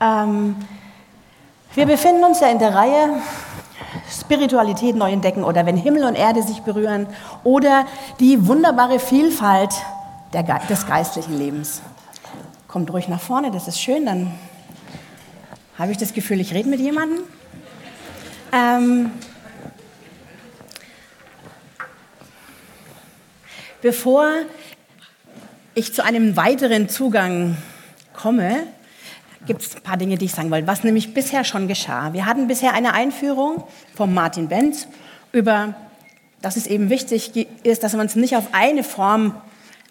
Ähm, wir befinden uns ja in der Reihe Spiritualität neu entdecken oder wenn Himmel und Erde sich berühren oder die wunderbare Vielfalt Ge des geistlichen Lebens. Kommt ruhig nach vorne, das ist schön, dann habe ich das Gefühl, ich rede mit jemandem. Ähm, bevor ich zu einem weiteren Zugang komme, gibt es ein paar Dinge, die ich sagen wollte, was nämlich bisher schon geschah. Wir hatten bisher eine Einführung von Martin Benz über, dass es eben wichtig ist, dass wir uns nicht auf eine Form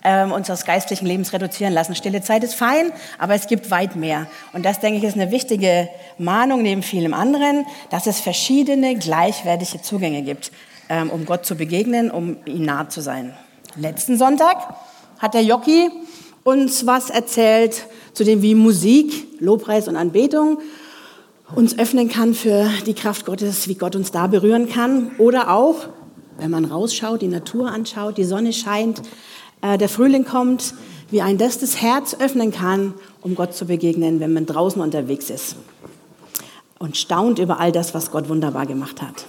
äh, unseres geistlichen Lebens reduzieren lassen. Stille Zeit ist fein, aber es gibt weit mehr. Und das, denke ich, ist eine wichtige Mahnung neben vielem anderen, dass es verschiedene gleichwertige Zugänge gibt, ähm, um Gott zu begegnen, um ihm nahe zu sein. Letzten Sonntag hat der Jockey uns was erzählt zu dem, wie Musik, Lobpreis und Anbetung uns öffnen kann für die Kraft Gottes, wie Gott uns da berühren kann. Oder auch, wenn man rausschaut, die Natur anschaut, die Sonne scheint, äh, der Frühling kommt, wie ein das das Herz öffnen kann, um Gott zu begegnen, wenn man draußen unterwegs ist. Und staunt über all das, was Gott wunderbar gemacht hat.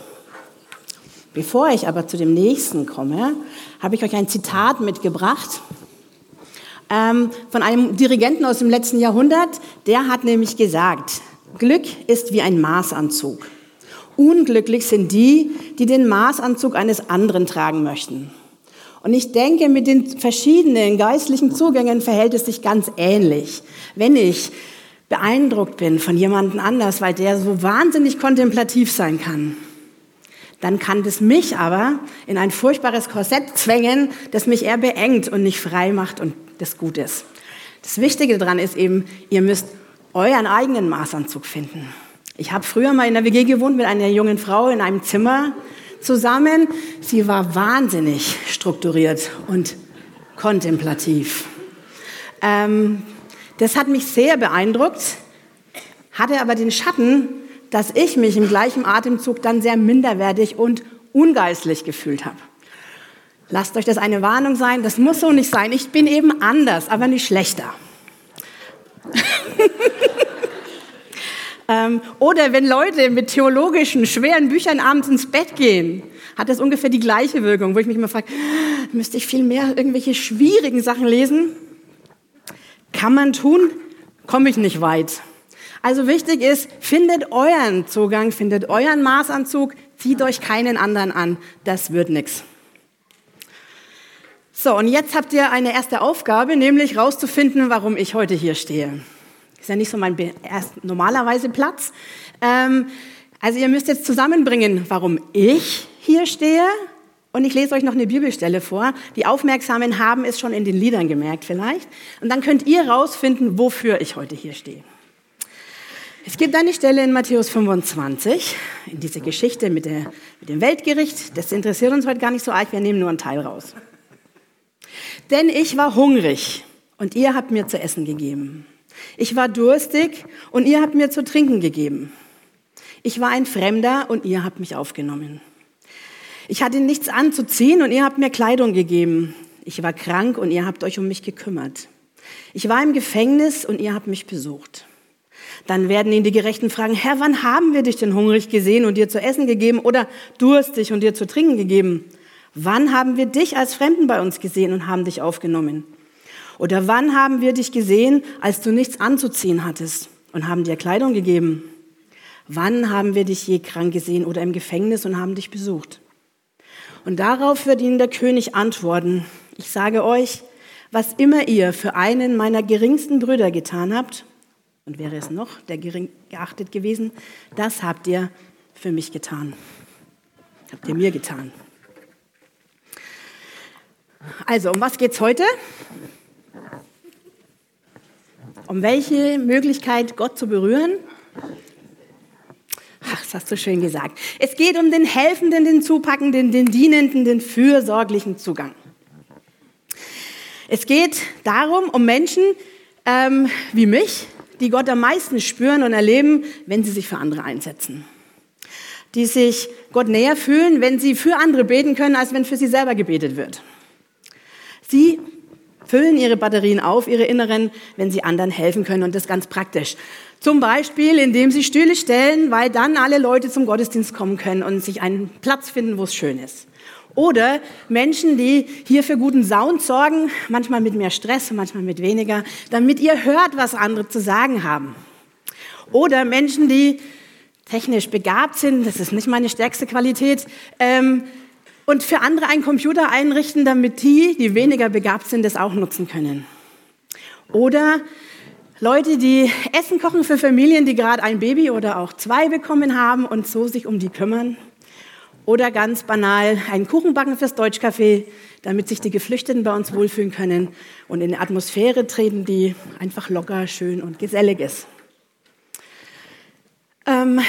Bevor ich aber zu dem nächsten komme, habe ich euch ein Zitat mitgebracht ähm, von einem Dirigenten aus dem letzten Jahrhundert. Der hat nämlich gesagt, Glück ist wie ein Maßanzug. Unglücklich sind die, die den Maßanzug eines anderen tragen möchten. Und ich denke, mit den verschiedenen geistlichen Zugängen verhält es sich ganz ähnlich. Wenn ich beeindruckt bin von jemandem anders, weil der so wahnsinnig kontemplativ sein kann, dann kann das mich aber in ein furchtbares Korsett zwängen, das mich eher beengt und nicht frei macht und das gut ist. Das Wichtige daran ist eben, ihr müsst euren eigenen Maßanzug finden. Ich habe früher mal in der WG gewohnt mit einer jungen Frau in einem Zimmer zusammen. Sie war wahnsinnig strukturiert und kontemplativ. Ähm, das hat mich sehr beeindruckt, hatte aber den Schatten, dass ich mich im gleichen Atemzug dann sehr minderwertig und ungeistlich gefühlt habe. Lasst euch das eine Warnung sein, das muss so nicht sein. Ich bin eben anders, aber nicht schlechter. ähm, oder wenn Leute mit theologischen, schweren Büchern abends ins Bett gehen, hat das ungefähr die gleiche Wirkung, wo ich mich immer frage, müsste ich viel mehr irgendwelche schwierigen Sachen lesen? Kann man tun, komme ich nicht weit. Also wichtig ist, findet euren Zugang, findet euren Maßanzug, zieht euch keinen anderen an. Das wird nichts. So, und jetzt habt ihr eine erste Aufgabe, nämlich rauszufinden, warum ich heute hier stehe. Ist ja nicht so mein erst normalerweise Platz. Ähm, also ihr müsst jetzt zusammenbringen, warum ich hier stehe. Und ich lese euch noch eine Bibelstelle vor. Die Aufmerksamen haben es schon in den Liedern gemerkt vielleicht. Und dann könnt ihr rausfinden, wofür ich heute hier stehe. Es gibt eine Stelle in Matthäus 25, in dieser Geschichte mit, der, mit dem Weltgericht. Das interessiert uns heute gar nicht so arg, wir nehmen nur einen Teil raus. Denn ich war hungrig und ihr habt mir zu essen gegeben. Ich war durstig und ihr habt mir zu trinken gegeben. Ich war ein Fremder und ihr habt mich aufgenommen. Ich hatte nichts anzuziehen und ihr habt mir Kleidung gegeben. Ich war krank und ihr habt euch um mich gekümmert. Ich war im Gefängnis und ihr habt mich besucht. Dann werden ihn die Gerechten fragen, Herr, wann haben wir dich denn hungrig gesehen und dir zu essen gegeben oder durstig und dir zu trinken gegeben? Wann haben wir dich als Fremden bei uns gesehen und haben dich aufgenommen? Oder wann haben wir dich gesehen, als du nichts anzuziehen hattest und haben dir Kleidung gegeben? Wann haben wir dich je krank gesehen oder im Gefängnis und haben dich besucht? Und darauf wird ihnen der König antworten, ich sage euch, was immer ihr für einen meiner geringsten Brüder getan habt, und wäre es noch der gering geachtet gewesen, das habt ihr für mich getan. Habt ihr mir getan. Also, um was geht's heute? Um welche Möglichkeit, Gott zu berühren? Ach, das hast du schön gesagt. Es geht um den helfenden, den zupackenden, den dienenden, den fürsorglichen Zugang. Es geht darum, um Menschen ähm, wie mich, die Gott am meisten spüren und erleben, wenn sie sich für andere einsetzen. Die sich Gott näher fühlen, wenn sie für andere beten können, als wenn für sie selber gebetet wird. Sie füllen ihre Batterien auf, ihre inneren, wenn sie anderen helfen können und das ganz praktisch. Zum Beispiel, indem sie Stühle stellen, weil dann alle Leute zum Gottesdienst kommen können und sich einen Platz finden, wo es schön ist. Oder Menschen, die hier für guten Sound sorgen, manchmal mit mehr Stress, manchmal mit weniger, damit ihr hört, was andere zu sagen haben. Oder Menschen, die technisch begabt sind, das ist nicht meine stärkste Qualität, ähm, und für andere einen Computer einrichten, damit die, die weniger begabt sind, das auch nutzen können. Oder Leute, die Essen kochen für Familien, die gerade ein Baby oder auch zwei bekommen haben und so sich um die kümmern. Oder ganz banal einen Kuchen backen fürs Deutschcafé, damit sich die Geflüchteten bei uns wohlfühlen können und in eine Atmosphäre treten, die einfach locker, schön und gesellig ist. Ähm,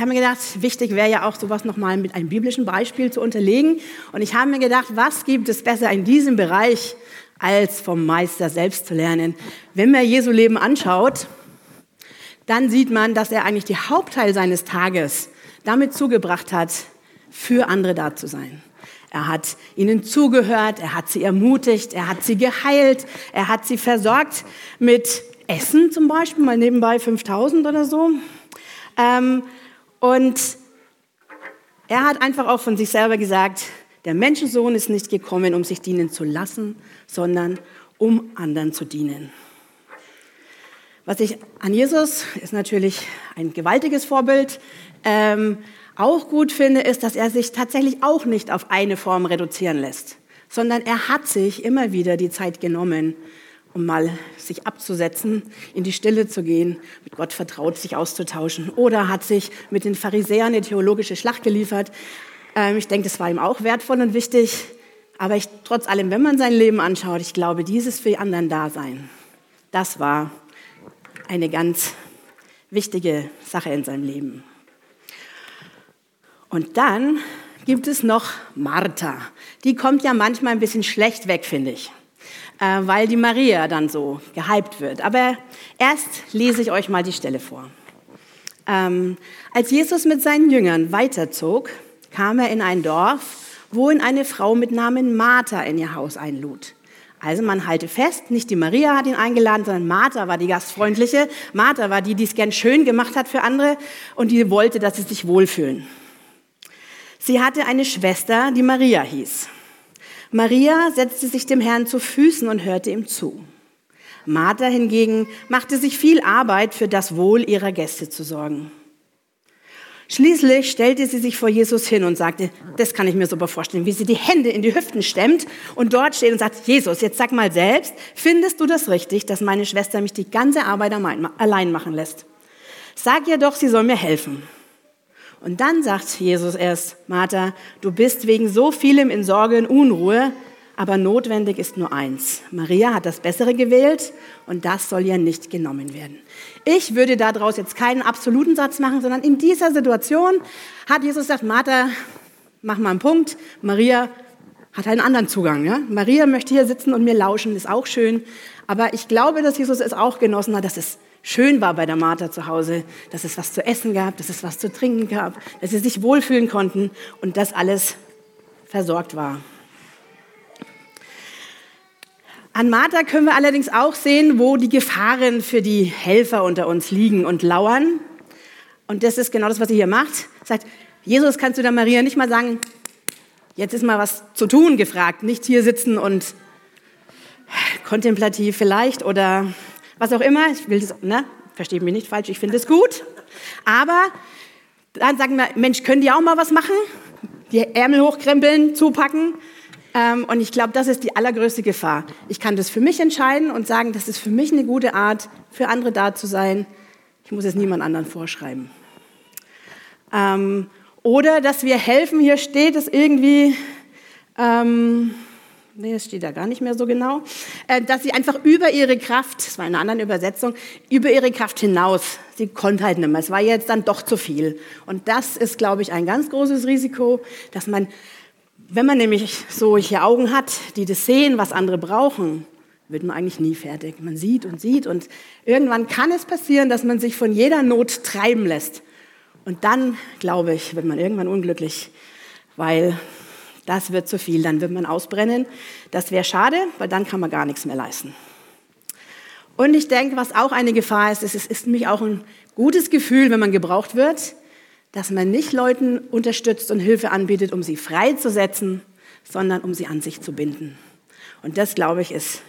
ich habe mir gedacht, wichtig wäre ja auch sowas nochmal mit einem biblischen Beispiel zu unterlegen. Und ich habe mir gedacht, was gibt es besser in diesem Bereich, als vom Meister selbst zu lernen? Wenn man Jesu Leben anschaut, dann sieht man, dass er eigentlich die Hauptteil seines Tages damit zugebracht hat, für andere da zu sein. Er hat ihnen zugehört, er hat sie ermutigt, er hat sie geheilt, er hat sie versorgt mit Essen zum Beispiel, mal nebenbei 5000 oder so. Ähm, und er hat einfach auch von sich selber gesagt, der Menschensohn ist nicht gekommen, um sich dienen zu lassen, sondern um anderen zu dienen. Was ich an Jesus ist natürlich ein gewaltiges Vorbild. Ähm, auch gut finde, ist, dass er sich tatsächlich auch nicht auf eine Form reduzieren lässt, sondern er hat sich immer wieder die Zeit genommen, um mal sich abzusetzen, in die Stille zu gehen, mit Gott vertraut sich auszutauschen. Oder hat sich mit den Pharisäern eine theologische Schlacht geliefert. Ähm, ich denke, das war ihm auch wertvoll und wichtig. Aber ich, trotz allem, wenn man sein Leben anschaut, ich glaube, dieses für die anderen Dasein, das war eine ganz wichtige Sache in seinem Leben. Und dann gibt es noch Martha. Die kommt ja manchmal ein bisschen schlecht weg, finde ich. Äh, weil die Maria dann so gehypt wird. Aber erst lese ich euch mal die Stelle vor. Ähm, als Jesus mit seinen Jüngern weiterzog, kam er in ein Dorf, wo ihn eine Frau mit Namen Martha in ihr Haus einlud. Also man halte fest, nicht die Maria hat ihn eingeladen, sondern Martha war die Gastfreundliche. Martha war die, die es gern schön gemacht hat für andere und die wollte, dass sie sich wohlfühlen. Sie hatte eine Schwester, die Maria hieß. Maria setzte sich dem Herrn zu Füßen und hörte ihm zu. Martha hingegen machte sich viel Arbeit, für das Wohl ihrer Gäste zu sorgen. Schließlich stellte sie sich vor Jesus hin und sagte, das kann ich mir super vorstellen, wie sie die Hände in die Hüften stemmt und dort steht und sagt, Jesus, jetzt sag mal selbst, findest du das richtig, dass meine Schwester mich die ganze Arbeit allein machen lässt? Sag ihr doch, sie soll mir helfen. Und dann sagt Jesus erst, Martha, du bist wegen so vielem in Sorge und Unruhe, aber notwendig ist nur eins. Maria hat das Bessere gewählt und das soll ihr nicht genommen werden. Ich würde daraus jetzt keinen absoluten Satz machen, sondern in dieser Situation hat Jesus gesagt, Martha, mach mal einen Punkt. Maria hat einen anderen Zugang. Ja? Maria möchte hier sitzen und mir lauschen, ist auch schön. Aber ich glaube, dass Jesus es auch genossen hat, dass es schön war bei der Martha zu Hause, dass es was zu essen gab, dass es was zu trinken gab, dass sie sich wohlfühlen konnten und dass alles versorgt war. An Martha können wir allerdings auch sehen, wo die Gefahren für die Helfer unter uns liegen und lauern. Und das ist genau das, was sie hier macht. Sagt, Jesus, kannst du der Maria nicht mal sagen, jetzt ist mal was zu tun gefragt, nicht hier sitzen und kontemplativ vielleicht oder was auch immer. Ich will das, ne? Versteht mich nicht falsch, ich finde es gut. Aber dann sagen wir, Mensch, können die auch mal was machen? Die Ärmel hochkrempeln, zupacken. Ähm, und ich glaube, das ist die allergrößte Gefahr. Ich kann das für mich entscheiden und sagen, das ist für mich eine gute Art, für andere da zu sein. Ich muss es niemand anderen vorschreiben. Ähm, oder dass wir helfen, hier steht es irgendwie, ähm, nee, das steht da gar nicht mehr so genau, äh, dass sie einfach über ihre Kraft, das war in einer anderen Übersetzung, über ihre Kraft hinaus, sie konnte halt nicht mehr, es war jetzt dann doch zu viel. Und das ist, glaube ich, ein ganz großes Risiko, dass man, wenn man nämlich solche Augen hat, die das sehen, was andere brauchen, wird man eigentlich nie fertig. Man sieht und sieht und irgendwann kann es passieren, dass man sich von jeder Not treiben lässt. Und dann, glaube ich, wird man irgendwann unglücklich, weil das wird zu viel, dann wird man ausbrennen. Das wäre schade, weil dann kann man gar nichts mehr leisten. Und ich denke, was auch eine Gefahr ist, ist, es ist nämlich auch ein gutes Gefühl, wenn man gebraucht wird, dass man nicht Leuten unterstützt und Hilfe anbietet, um sie freizusetzen, sondern um sie an sich zu binden. Und das, glaube ich, ist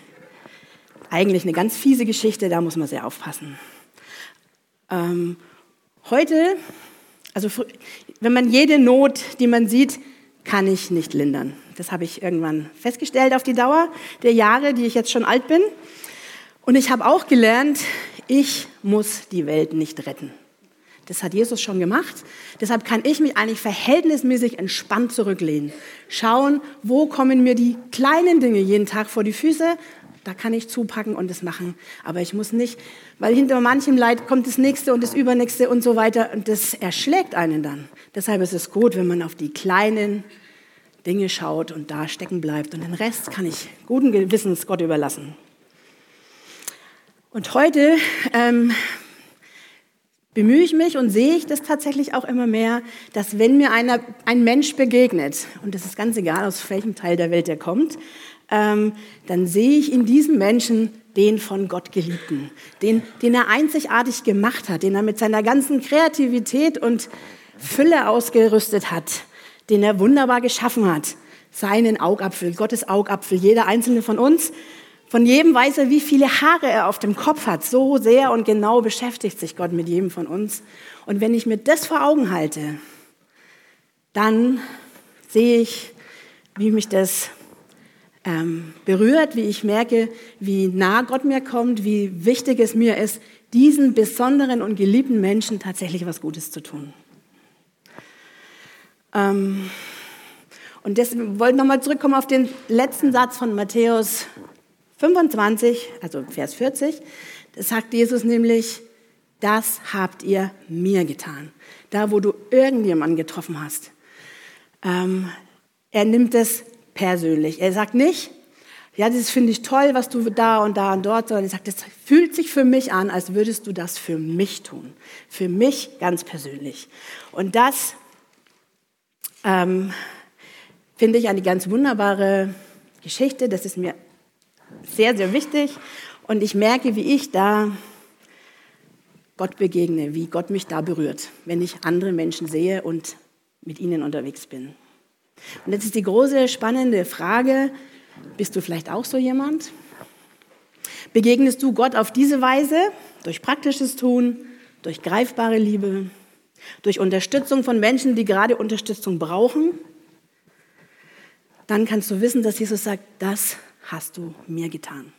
eigentlich eine ganz fiese Geschichte, da muss man sehr aufpassen. Ähm, heute, also wenn man jede Not, die man sieht, kann ich nicht lindern. Das habe ich irgendwann festgestellt auf die Dauer der Jahre, die ich jetzt schon alt bin. Und ich habe auch gelernt, ich muss die Welt nicht retten. Das hat Jesus schon gemacht. Deshalb kann ich mich eigentlich verhältnismäßig entspannt zurücklehnen. Schauen, wo kommen mir die kleinen Dinge jeden Tag vor die Füße. Da kann ich zupacken und das machen. Aber ich muss nicht, weil hinter manchem Leid kommt das nächste und das übernächste und so weiter. Und das erschlägt einen dann. Deshalb ist es gut, wenn man auf die kleinen Dinge schaut und da stecken bleibt. Und den Rest kann ich guten Gewissens Gott überlassen. Und heute ähm, bemühe ich mich und sehe ich das tatsächlich auch immer mehr, dass wenn mir einer, ein Mensch begegnet, und das ist ganz egal, aus welchem Teil der Welt er kommt, ähm, dann sehe ich in diesem Menschen den von Gott geliebten, den, den er einzigartig gemacht hat, den er mit seiner ganzen Kreativität und Fülle ausgerüstet hat, den er wunderbar geschaffen hat, seinen Augapfel, Gottes Augapfel, jeder einzelne von uns von jedem weiß er, wie viele Haare er auf dem Kopf hat. So sehr und genau beschäftigt sich Gott mit jedem von uns. Und wenn ich mir das vor Augen halte, dann sehe ich, wie mich das ähm, berührt, wie ich merke, wie nah Gott mir kommt, wie wichtig es mir ist, diesen besonderen und geliebten Menschen tatsächlich was Gutes zu tun. Ähm, und deswegen wollte ich nochmal zurückkommen auf den letzten Satz von Matthäus 25, also Vers 40, da sagt Jesus nämlich, das habt ihr mir getan. Da, wo du irgendjemanden getroffen hast. Ähm, er nimmt es persönlich. Er sagt nicht, ja, das finde ich toll, was du da und da und dort, sondern er sagt, das fühlt sich für mich an, als würdest du das für mich tun. Für mich ganz persönlich. Und das ähm, finde ich eine ganz wunderbare Geschichte. Das ist mir sehr, sehr wichtig. Und ich merke, wie ich da Gott begegne, wie Gott mich da berührt, wenn ich andere Menschen sehe und mit ihnen unterwegs bin. Und jetzt ist die große, spannende Frage, bist du vielleicht auch so jemand? Begegnest du Gott auf diese Weise, durch praktisches Tun, durch greifbare Liebe, durch Unterstützung von Menschen, die gerade Unterstützung brauchen? Dann kannst du wissen, dass Jesus sagt, das hast du mir getan.